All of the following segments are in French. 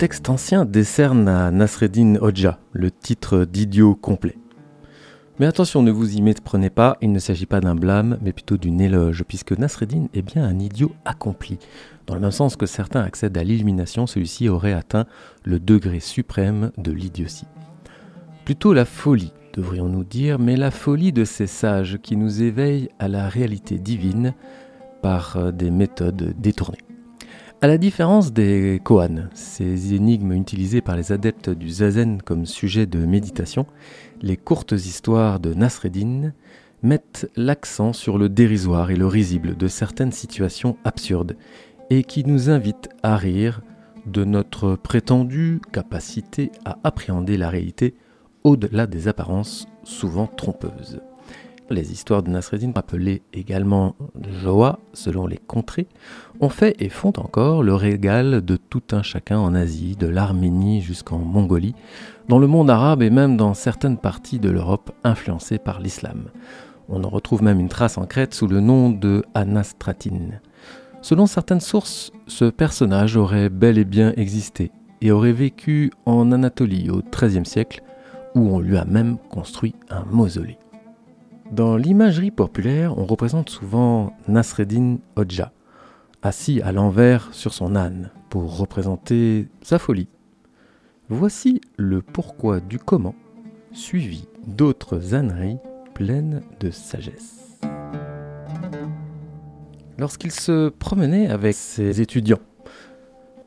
texte ancien décerne à Nasreddin Hodja le titre d'idiot complet. Mais attention, ne vous y méprenez pas, il ne s'agit pas d'un blâme, mais plutôt d'une éloge, puisque Nasreddin est bien un idiot accompli. Dans le même sens que certains accèdent à l'illumination, celui-ci aurait atteint le degré suprême de l'idiotie. Plutôt la folie, devrions-nous dire, mais la folie de ces sages qui nous éveillent à la réalité divine par des méthodes détournées. À la différence des koans, ces énigmes utilisées par les adeptes du zazen comme sujet de méditation, les courtes histoires de Nasreddin mettent l'accent sur le dérisoire et le risible de certaines situations absurdes et qui nous invitent à rire de notre prétendue capacité à appréhender la réalité au-delà des apparences souvent trompeuses. Les histoires de Nasreddin, appelées également Joa selon les contrées, ont fait et font encore le régal de tout un chacun en Asie, de l'Arménie jusqu'en Mongolie, dans le monde arabe et même dans certaines parties de l'Europe influencées par l'islam. On en retrouve même une trace en Crète sous le nom de Anastratine. Selon certaines sources, ce personnage aurait bel et bien existé et aurait vécu en Anatolie au XIIIe siècle, où on lui a même construit un mausolée. Dans l'imagerie populaire, on représente souvent Nasreddin Hodja, assis à l'envers sur son âne, pour représenter sa folie. Voici le pourquoi du comment, suivi d'autres âneries pleines de sagesse. Lorsqu'il se promenait avec ses étudiants,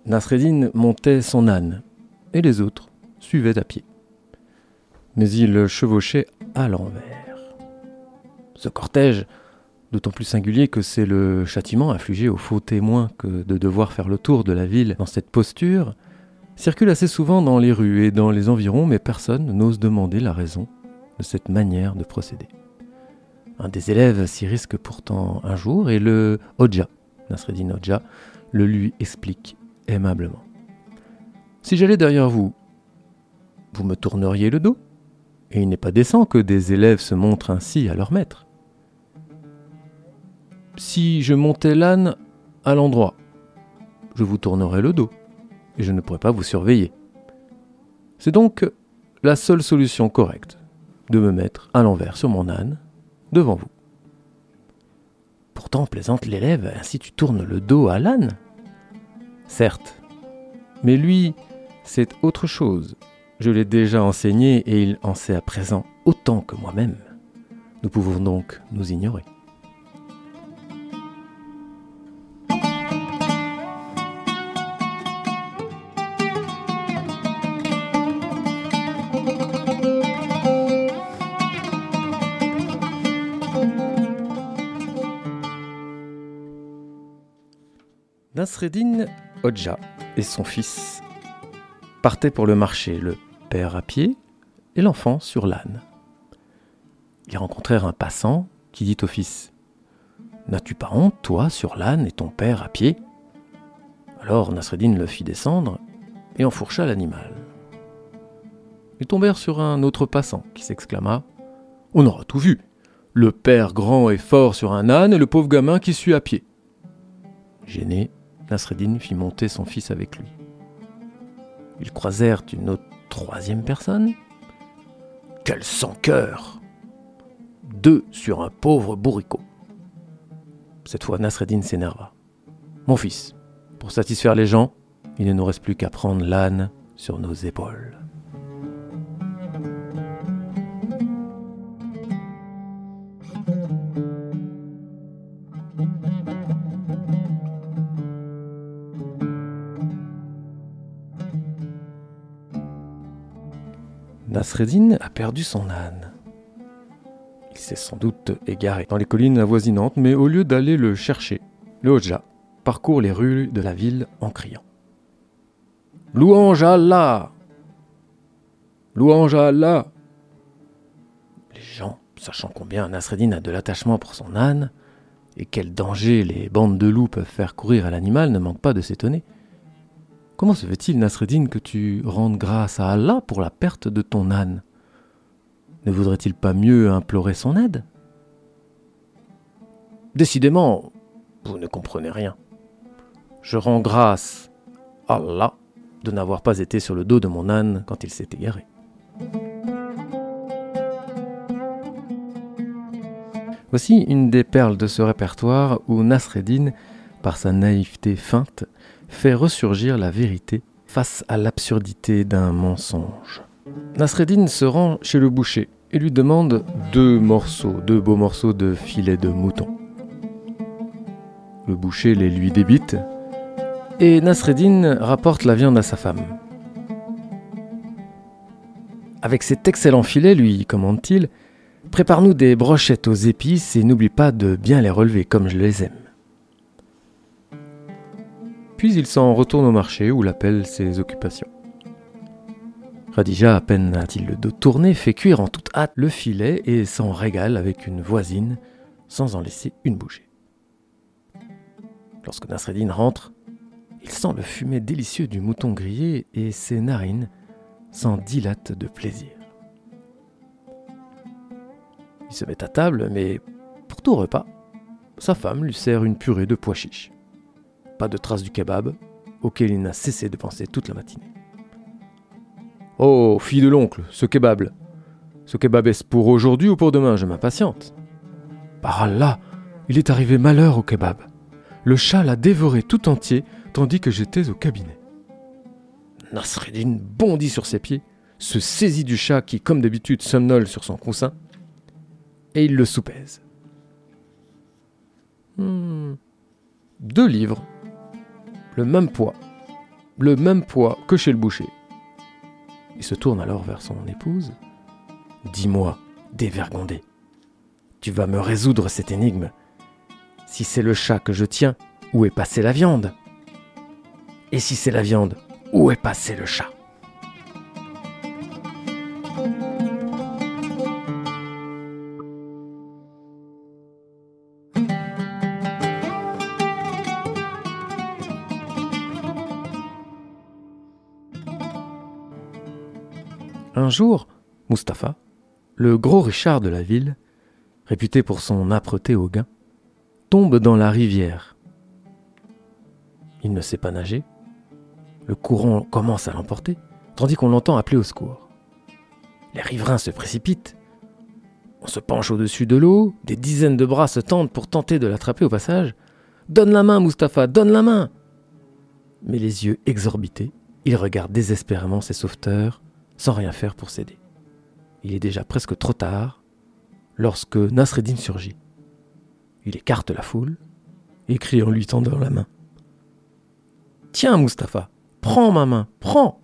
Nasreddin montait son âne et les autres suivaient à pied. Mais il chevauchait à l'envers. Ce cortège, d'autant plus singulier que c'est le châtiment infligé aux faux témoins que de devoir faire le tour de la ville dans cette posture, circule assez souvent dans les rues et dans les environs, mais personne n'ose demander la raison de cette manière de procéder. Un des élèves s'y risque pourtant un jour et le Hodja, Nasreddin Hodja, le lui explique aimablement. Si j'allais derrière vous, vous me tourneriez le dos Et il n'est pas décent que des élèves se montrent ainsi à leur maître si je montais l'âne à l'endroit, je vous tournerais le dos et je ne pourrais pas vous surveiller. C'est donc la seule solution correcte de me mettre à l'envers sur mon âne devant vous. Pourtant, plaisante l'élève, ainsi tu tournes le dos à l'âne Certes, mais lui, c'est autre chose. Je l'ai déjà enseigné et il en sait à présent autant que moi-même. Nous pouvons donc nous ignorer. Nasreddin Hodja et son fils partaient pour le marché, le père à pied et l'enfant sur l'âne. Ils rencontrèrent un passant qui dit au fils N'as-tu pas honte, toi, sur l'âne et ton père à pied? Alors Nasreddin le fit descendre et enfourcha l'animal. Ils tombèrent sur un autre passant qui s'exclama On aura tout vu le père grand et fort sur un âne et le pauvre gamin qui suit à pied. Gêné, Nasreddin fit monter son fils avec lui. Ils croisèrent une autre troisième personne. Quel sans-cœur Deux sur un pauvre bourricot. Cette fois, Nasreddin s'énerva. Mon fils, pour satisfaire les gens, il ne nous reste plus qu'à prendre l'âne sur nos épaules. Nasreddin a perdu son âne. Il s'est sans doute égaré dans les collines avoisinantes, mais au lieu d'aller le chercher, le Hoja parcourt les rues de la ville en criant Louange à Allah Louange à Allah Les gens, sachant combien Nasreddin a de l'attachement pour son âne, et quel danger les bandes de loups peuvent faire courir à l'animal, ne manquent pas de s'étonner. Comment se fait-il, Nasreddin, que tu rendes grâce à Allah pour la perte de ton âne? Ne voudrait-il pas mieux implorer son aide? Décidément, vous ne comprenez rien. Je rends grâce à Allah de n'avoir pas été sur le dos de mon âne quand il s'est égaré. Voici une des perles de ce répertoire où Nasreddin, par sa naïveté feinte, fait ressurgir la vérité face à l'absurdité d'un mensonge. Nasreddin se rend chez le boucher et lui demande deux morceaux, deux beaux morceaux de filet de mouton. Le boucher les lui débite et Nasreddin rapporte la viande à sa femme. Avec cet excellent filet, lui commande-t-il, prépare-nous des brochettes aux épices et n'oublie pas de bien les relever comme je les aime. Puis il s'en retourne au marché où l'appelle ses occupations. Radija, à peine a-t-il le dos tourné, fait cuire en toute hâte le filet et s'en régale avec une voisine sans en laisser une bouchée. Lorsque Nasreddin rentre, il sent le fumet délicieux du mouton grillé et ses narines s'en dilatent de plaisir. Il se met à table, mais pour tout repas, sa femme lui sert une purée de pois chiches. De trace du kebab, auquel il n'a cessé de penser toute la matinée. Oh, fille de l'oncle, ce kebab. Ce kebab est-ce pour aujourd'hui ou pour demain Je m'impatiente. Par Allah, il est arrivé malheur au kebab. Le chat l'a dévoré tout entier tandis que j'étais au cabinet. Nasreddin bondit sur ses pieds, se saisit du chat qui, comme d'habitude, somnole sur son coussin, et il le soupèse. Hmm. Deux livres, le même poids, le même poids que chez le boucher. Il se tourne alors vers son épouse. Dis-moi, dévergondé, tu vas me résoudre cette énigme. Si c'est le chat que je tiens, où est passée la viande? Et si c'est la viande, où est passé le chat? Un jour, Mustapha, le gros Richard de la ville, réputé pour son âpreté au gain, tombe dans la rivière. Il ne sait pas nager. Le courant commence à l'emporter, tandis qu'on l'entend appeler au secours. Les riverains se précipitent. On se penche au-dessus de l'eau, des dizaines de bras se tendent pour tenter de l'attraper au passage. Donne la main, Mustapha, donne la main Mais les yeux exorbités, il regarde désespérément ses sauveteurs sans rien faire pour s'aider. Il est déjà presque trop tard lorsque Nasreddin surgit. Il écarte la foule et crie en lui tendant la main. Tiens, Mustapha, prends ma main, prends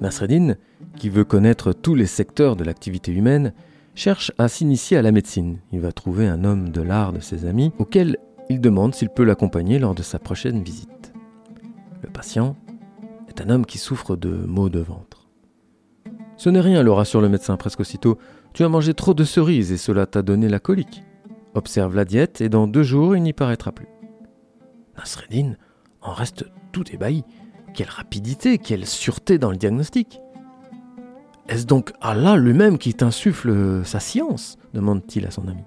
Nasreddin, qui veut connaître tous les secteurs de l'activité humaine, cherche à s'initier à la médecine. Il va trouver un homme de l'art de ses amis auquel il demande s'il peut l'accompagner lors de sa prochaine visite. Le patient est un homme qui souffre de maux de ventre. Ce n'est rien, le rassure le médecin presque aussitôt. Tu as mangé trop de cerises et cela t'a donné la colique. Observe la diète et dans deux jours il n'y paraîtra plus. Nasreddin en reste tout ébahi. Quelle rapidité, quelle sûreté dans le diagnostic. Est-ce donc Allah lui-même qui t'insuffle sa science demande-t-il à son ami.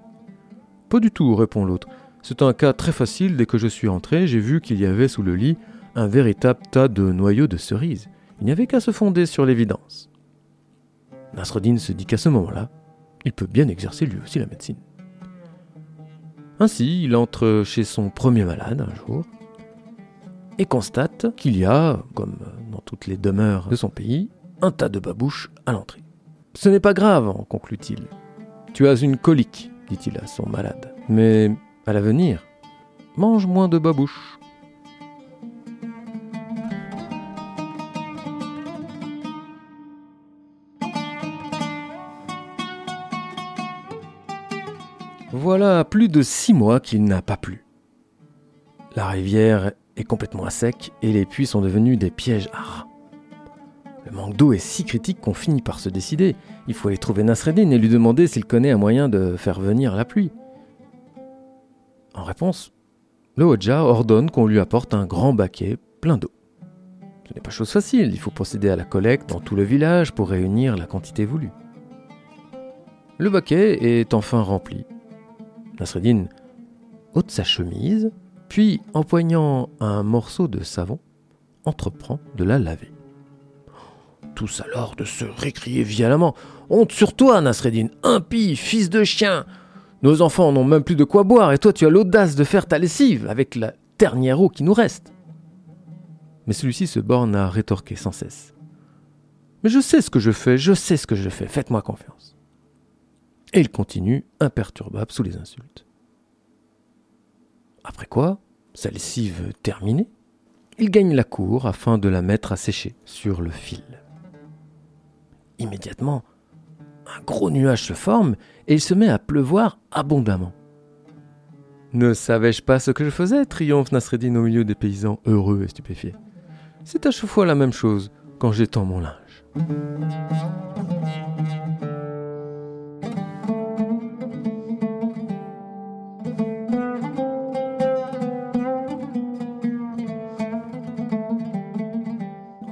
Pas du tout, répond l'autre. C'est un cas très facile. Dès que je suis entré, j'ai vu qu'il y avait sous le lit un véritable tas de noyaux de cerises. Il n'y avait qu'à se fonder sur l'évidence. Nasreddin se dit qu'à ce moment-là, il peut bien exercer lui aussi la médecine. Ainsi, il entre chez son premier malade un jour et constate qu'il y a, comme dans toutes les demeures de son pays, un tas de babouches à l'entrée. Ce n'est pas grave, conclut-il. Tu as une colique, dit-il à son malade. Mais à l'avenir, mange moins de babouches. Voilà plus de six mois qu'il n'a pas plu. La rivière est complètement à sec et les puits sont devenus des pièges à rats. Le manque d'eau est si critique qu'on finit par se décider. Il faut aller trouver Nasreddin et lui demander s'il connaît un moyen de faire venir la pluie. En réponse, le Hodja ordonne qu'on lui apporte un grand baquet plein d'eau. Ce n'est pas chose facile, il faut procéder à la collecte dans tout le village pour réunir la quantité voulue. Le baquet est enfin rempli. Nasreddin ôte sa chemise, puis, empoignant un morceau de savon, entreprend de la laver. Tous alors de se récrier violemment. Honte sur toi, Nasreddin, impie, fils de chien Nos enfants n'ont même plus de quoi boire, et toi tu as l'audace de faire ta lessive avec la dernière eau qui nous reste. Mais celui-ci se borne à rétorquer sans cesse. Mais je sais ce que je fais, je sais ce que je fais, faites-moi confiance. Et il continue, imperturbable sous les insultes. Après quoi, sa lessive terminée, il gagne la cour afin de la mettre à sécher sur le fil. Immédiatement, un gros nuage se forme et il se met à pleuvoir abondamment. Ne savais-je pas ce que je faisais? triomphe Nasreddin au milieu des paysans heureux et stupéfiés. C'est à chaque fois la même chose quand j'étends mon linge.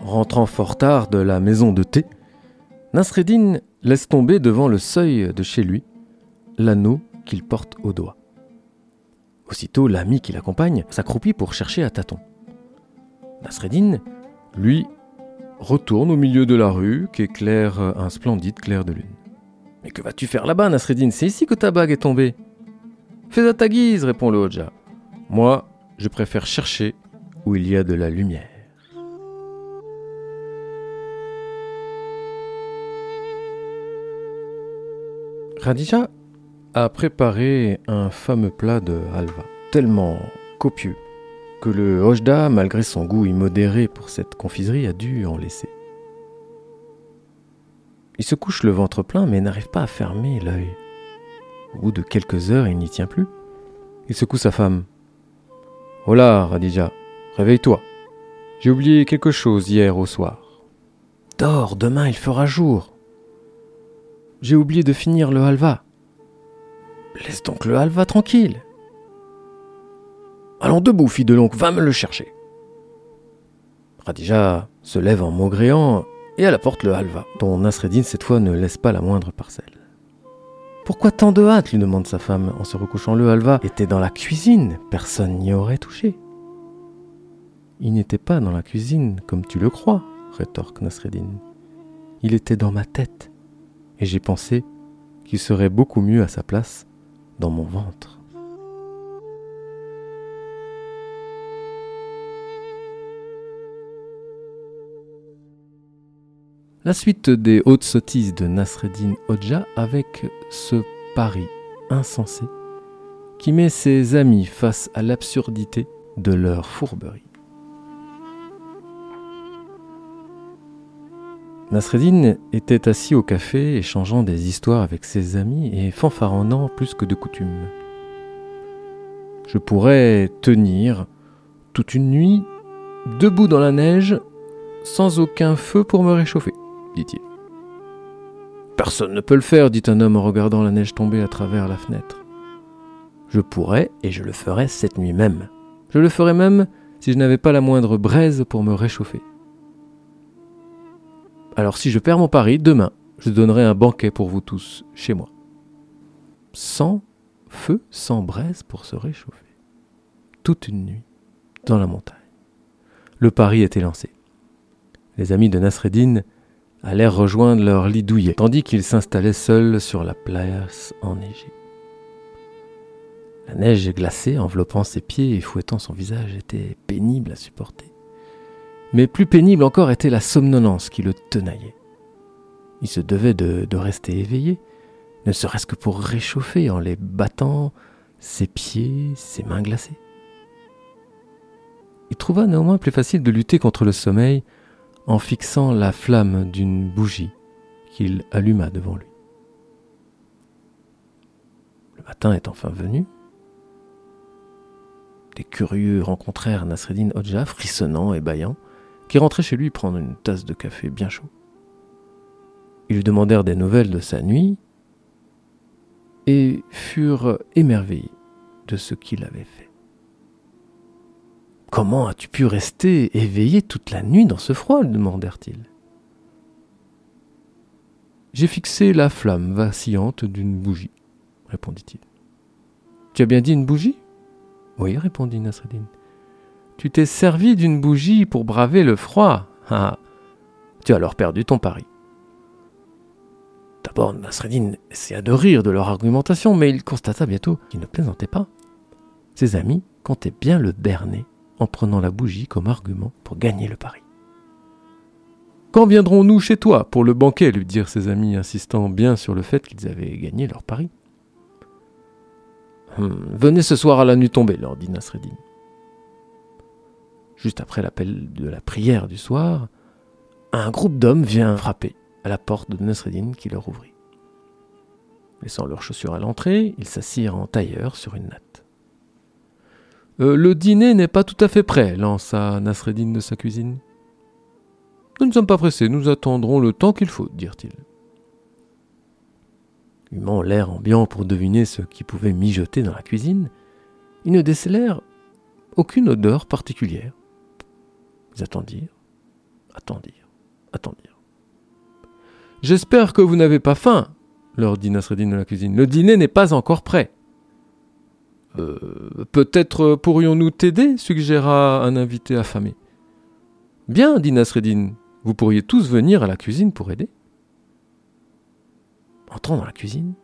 Rentrant fort tard de la maison de thé, Nasreddin laisse tomber devant le seuil de chez lui l'anneau qu'il porte au doigt. Aussitôt, l'ami qui l'accompagne s'accroupit pour chercher à tâtons. Nasreddin, lui, retourne au milieu de la rue qu'éclaire un splendide clair de lune. Mais que vas-tu faire là-bas, Nasreddin? C'est ici que ta bague est tombée. Fais à ta guise, répond le Hodja. Moi, je préfère chercher où il y a de la lumière. Khadija a préparé un fameux plat de halva, tellement copieux que le Hojda, malgré son goût immodéré pour cette confiserie, a dû en laisser. Il se couche le ventre plein mais n'arrive pas à fermer l'œil. Au bout de quelques heures, il n'y tient plus. Il secoue sa femme. Hola, Radija, réveille-toi. J'ai oublié quelque chose hier au soir. Dors, demain il fera jour. J'ai oublié de finir le halva. Laisse donc le halva tranquille. Allons debout, fille de l'oncle, va me le chercher. Radija se lève en maugréant et à la porte le halva, dont Nasreddin cette fois ne laisse pas la moindre parcelle. Pourquoi tant de hâte lui demande sa femme en se recouchant. Le halva était dans la cuisine, personne n'y aurait touché. Il n'était pas dans la cuisine comme tu le crois, rétorque Nasreddin. Il était dans ma tête et j'ai pensé qu'il serait beaucoup mieux à sa place dans mon ventre. La suite des hautes sottises de Nasreddin Hodja avec ce pari insensé qui met ses amis face à l'absurdité de leur fourberie. Nasreddin était assis au café échangeant des histoires avec ses amis et fanfaronnant plus que de coutume. Je pourrais tenir toute une nuit debout dans la neige sans aucun feu pour me réchauffer, dit-il. Personne ne peut le faire, dit un homme en regardant la neige tomber à travers la fenêtre. Je pourrais et je le ferais cette nuit même. Je le ferais même si je n'avais pas la moindre braise pour me réchauffer. Alors si je perds mon pari, demain, je donnerai un banquet pour vous tous chez moi. Sans feu, sans braise pour se réchauffer. Toute une nuit, dans la montagne. Le pari était lancé. Les amis de Nasreddin allèrent rejoindre leur lit douillet, tandis qu'il s'installait seul sur la place enneigée. La neige glacée enveloppant ses pieds et fouettant son visage était pénible à supporter. Mais plus pénible encore était la somnolence qui le tenaillait. Il se devait de, rester éveillé, ne serait-ce que pour réchauffer en les battant ses pieds, ses mains glacées. Il trouva néanmoins plus facile de lutter contre le sommeil en fixant la flamme d'une bougie qu'il alluma devant lui. Le matin est enfin venu. Des curieux rencontrèrent Nasreddin Hodja, frissonnant et bâillant qui rentrait chez lui prendre une tasse de café bien chaud. Ils lui demandèrent des nouvelles de sa nuit et furent émerveillés de ce qu'il avait fait. Comment as-tu pu rester éveillé toute la nuit dans ce froid demandèrent-ils. J'ai fixé la flamme vacillante d'une bougie, répondit-il. Tu as bien dit une bougie? Oui, répondit Nasreddin. Tu t'es servi d'une bougie pour braver le froid. Ah, tu as alors perdu ton pari. D'abord, Nasreddin essaya de rire de leur argumentation, mais il constata bientôt qu'ils ne plaisantaient pas. Ses amis comptaient bien le berner en prenant la bougie comme argument pour gagner le pari. Quand viendrons-nous chez toi pour le banquet? lui dirent ses amis, insistant bien sur le fait qu'ils avaient gagné leur pari. Hum, venez ce soir à la nuit tombée, leur dit Nasreddin. Juste après l'appel de la prière du soir, un groupe d'hommes vient frapper à la porte de Nasreddin qui leur ouvrit. Laissant leurs chaussures à l'entrée, ils s'assirent en tailleur sur une natte. Euh, le dîner n'est pas tout à fait prêt, lança Nasreddin de sa cuisine. Nous ne sommes pas pressés, nous attendrons le temps qu'il faut, dirent-ils. Humant l'air ambiant pour deviner ce qui pouvait mijoter dans la cuisine, ils ne décelèrent aucune odeur particulière. Ils attendirent, attendirent, attendirent. J'espère que vous n'avez pas faim, leur dit Nasreddin de la cuisine. Le dîner n'est pas encore prêt. Euh, peut-être pourrions-nous t'aider suggéra un invité affamé. Bien, dit Nasreddin, vous pourriez tous venir à la cuisine pour aider. Entrant dans la cuisine,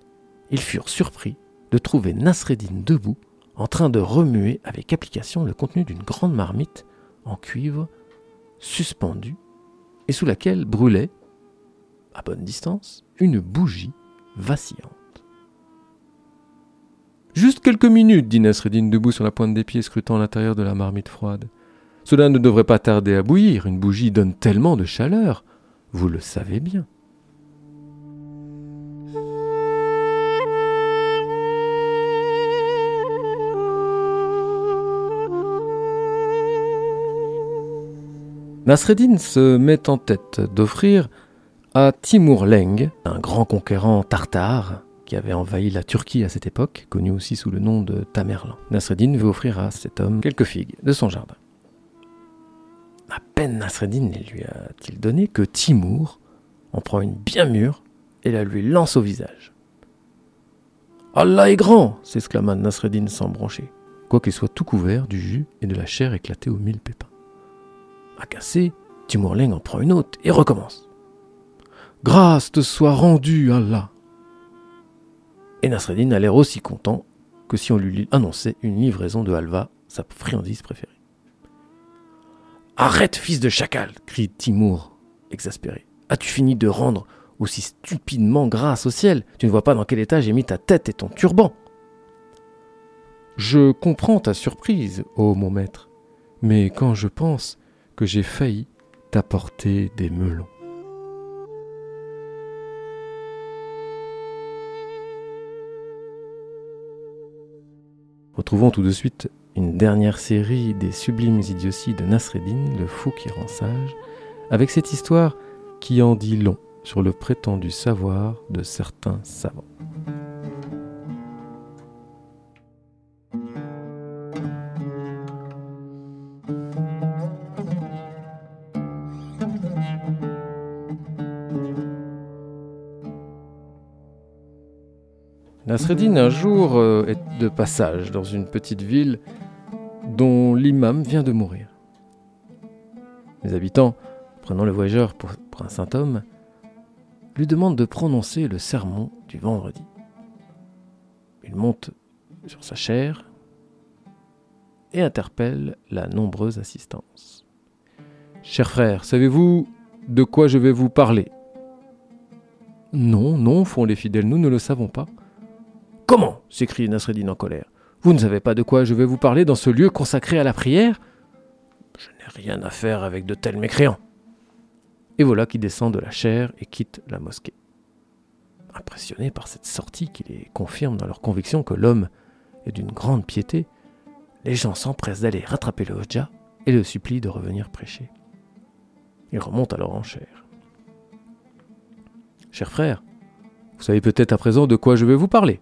ils furent surpris de trouver Nasreddin debout, en train de remuer avec application le contenu d'une grande marmite en cuivre suspendue et sous laquelle brûlait, à bonne distance, une bougie vacillante. Juste quelques minutes, dit Nasreddin debout sur la pointe des pieds, scrutant l'intérieur de la marmite froide. Cela ne devrait pas tarder à bouillir, une bougie donne tellement de chaleur, vous le savez bien. Nasreddin se met en tête d'offrir à Timur Leng, un grand conquérant tartare qui avait envahi la Turquie à cette époque, connu aussi sous le nom de Tamerlan. Nasreddin veut offrir à cet homme quelques figues de son jardin. À peine Nasreddin les lui a-t-il donné que Timur en prend une bien mûre et la lui lance au visage. Allah est grand s'exclama Nasreddin sans broncher, quoiqu'il soit tout couvert du jus et de la chair éclatée aux mille pépins. Agacé, Timurling en prend une autre et recommence. Grâce te soit rendue, Allah. Et Nasreddin a l'air aussi content que si on lui annonçait une livraison de halva, sa friandise préférée. Arrête, fils de chacal crie Timur, exaspéré. As-tu fini de rendre aussi stupidement grâce au ciel? Tu ne vois pas dans quel état j'ai mis ta tête et ton turban Je comprends ta surprise, ô mon maître, mais quand je pense que j'ai failli t'apporter des melons. Retrouvons tout de suite une dernière série des sublimes idioties de Nasreddin, le fou qui rend sage, avec cette histoire qui en dit long sur le prétendu savoir de certains savants. Nasreddin un jour euh, est de passage dans une petite ville dont l'imam vient de mourir. Les habitants, prenant le voyageur pour, un saint homme, lui demandent de prononcer le sermon du vendredi. Il monte sur sa chair et interpelle la nombreuse assistance. Cher frère, savez-vous de quoi je vais vous parler Non, non, font les fidèles, nous ne le savons pas. Comment s'écrie Nasreddin en colère. Vous ne savez pas de quoi je vais vous parler dans ce lieu consacré à la prière? Je n'ai rien à faire avec de tels mécréants. Et voilà qui descend de la chair et quitte la mosquée. Impressionnés par cette sortie qui les confirme dans leur conviction que l'homme est d'une grande piété, les gens s'empressent d'aller rattraper le Hodja et le supplient de revenir prêcher. Il remonte alors en chair. Cher frère, vous savez peut-être à présent de quoi je vais vous parler.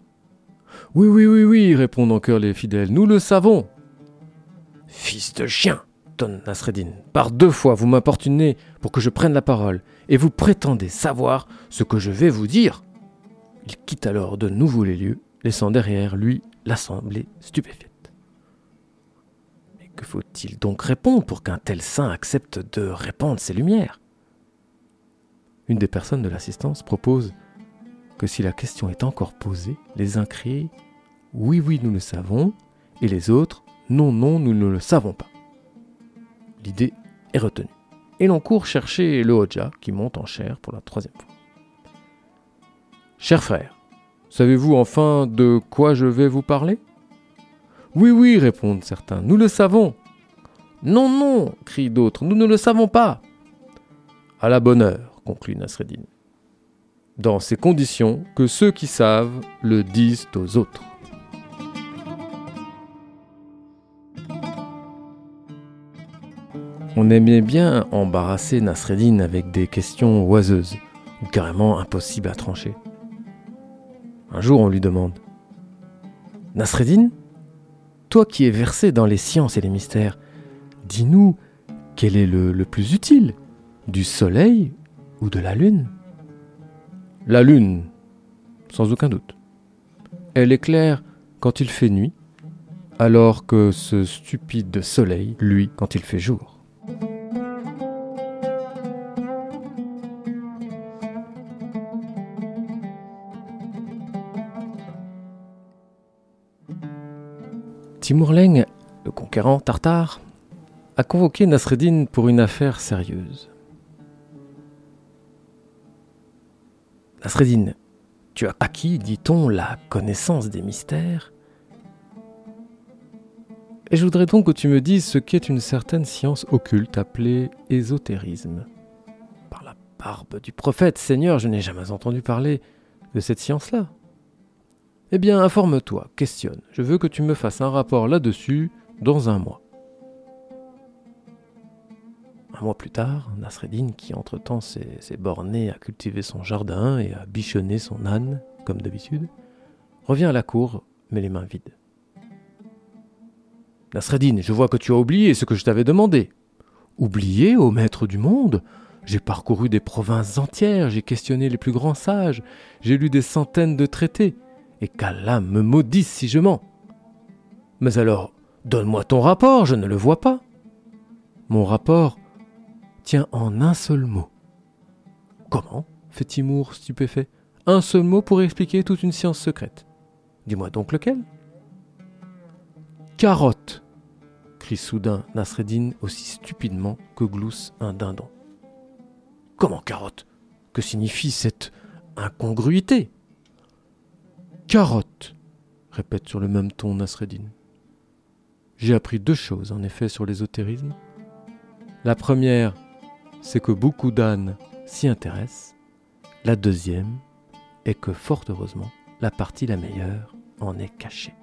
Oui, oui, oui, oui, répondent en chœur les fidèles, nous le savons. Fils de chien, tonne Nasreddin. Par deux fois, vous m'importunez pour que je prenne la parole, et vous prétendez savoir ce que je vais vous dire. Il quitte alors de nouveau les lieux, laissant derrière lui l'assemblée stupéfaite. Mais que faut-il donc répondre pour qu'un tel saint accepte de répandre ses lumières? Une des personnes de l'assistance propose si la question est encore posée, les uns crient Oui, oui, nous le savons, et les autres Non, non, nous ne le savons pas. L'idée est retenue. Et l'on court chercher le Hoja qui monte en chair pour la troisième fois. Cher frère, savez-vous enfin de quoi je vais vous parler? Oui, oui, répondent certains, nous le savons. Non, non, crient d'autres, nous ne le savons pas. À la bonne heure, conclut Nasreddin. Dans ces conditions que ceux qui savent le disent aux autres. On aimait bien embarrasser Nasreddin avec des questions oiseuses, ou carrément impossibles à trancher. Un jour, on lui demande Nasreddin, toi qui es versé dans les sciences et les mystères, dis-nous quel est le, le plus utile, du soleil ou de la lune? La lune, sans aucun doute. Elle éclaire quand il fait nuit, alors que ce stupide soleil, lui, quand il fait jour. Timurleng, le conquérant tartare, a convoqué Nasreddin pour une affaire sérieuse. Nasreddin, tu as acquis, dit-on, la connaissance des mystères. Et je voudrais donc que tu me dises ce qu'est une certaine science occulte appelée ésotérisme. Par la barbe du prophète, Seigneur, je n'ai jamais entendu parler de cette science-là. Eh bien, informe-toi, questionne. Je veux que tu me fasses un rapport là-dessus dans un mois. Mois plus tard, Nasreddin, qui entre-temps s'est borné à cultiver son jardin et à bichonner son âne, comme d'habitude, revient à la cour, mais les mains vides. Nasreddin, je vois que tu as oublié ce que je t'avais demandé. Oublié, ô maître du monde? J'ai parcouru des provinces entières, j'ai questionné les plus grands sages, j'ai lu des centaines de traités et qu'Allah me maudisse si je mens. Mais alors, donne-moi ton rapport, je ne le vois pas. Mon rapport tient en un seul mot. Comment fait Timour stupéfait? Un seul mot pour expliquer toute une science secrète. Dis-moi donc lequel? Carotte crie soudain Nasreddin aussi stupidement que glousse un dindon. Comment carotte? Que signifie cette incongruité? Carotte, répète sur le même ton Nasreddin. J'ai appris deux choses en effet sur l'ésotérisme. La première, c'est que beaucoup d'ânes s'y intéressent. La deuxième est que fort heureusement, la partie la meilleure en est cachée.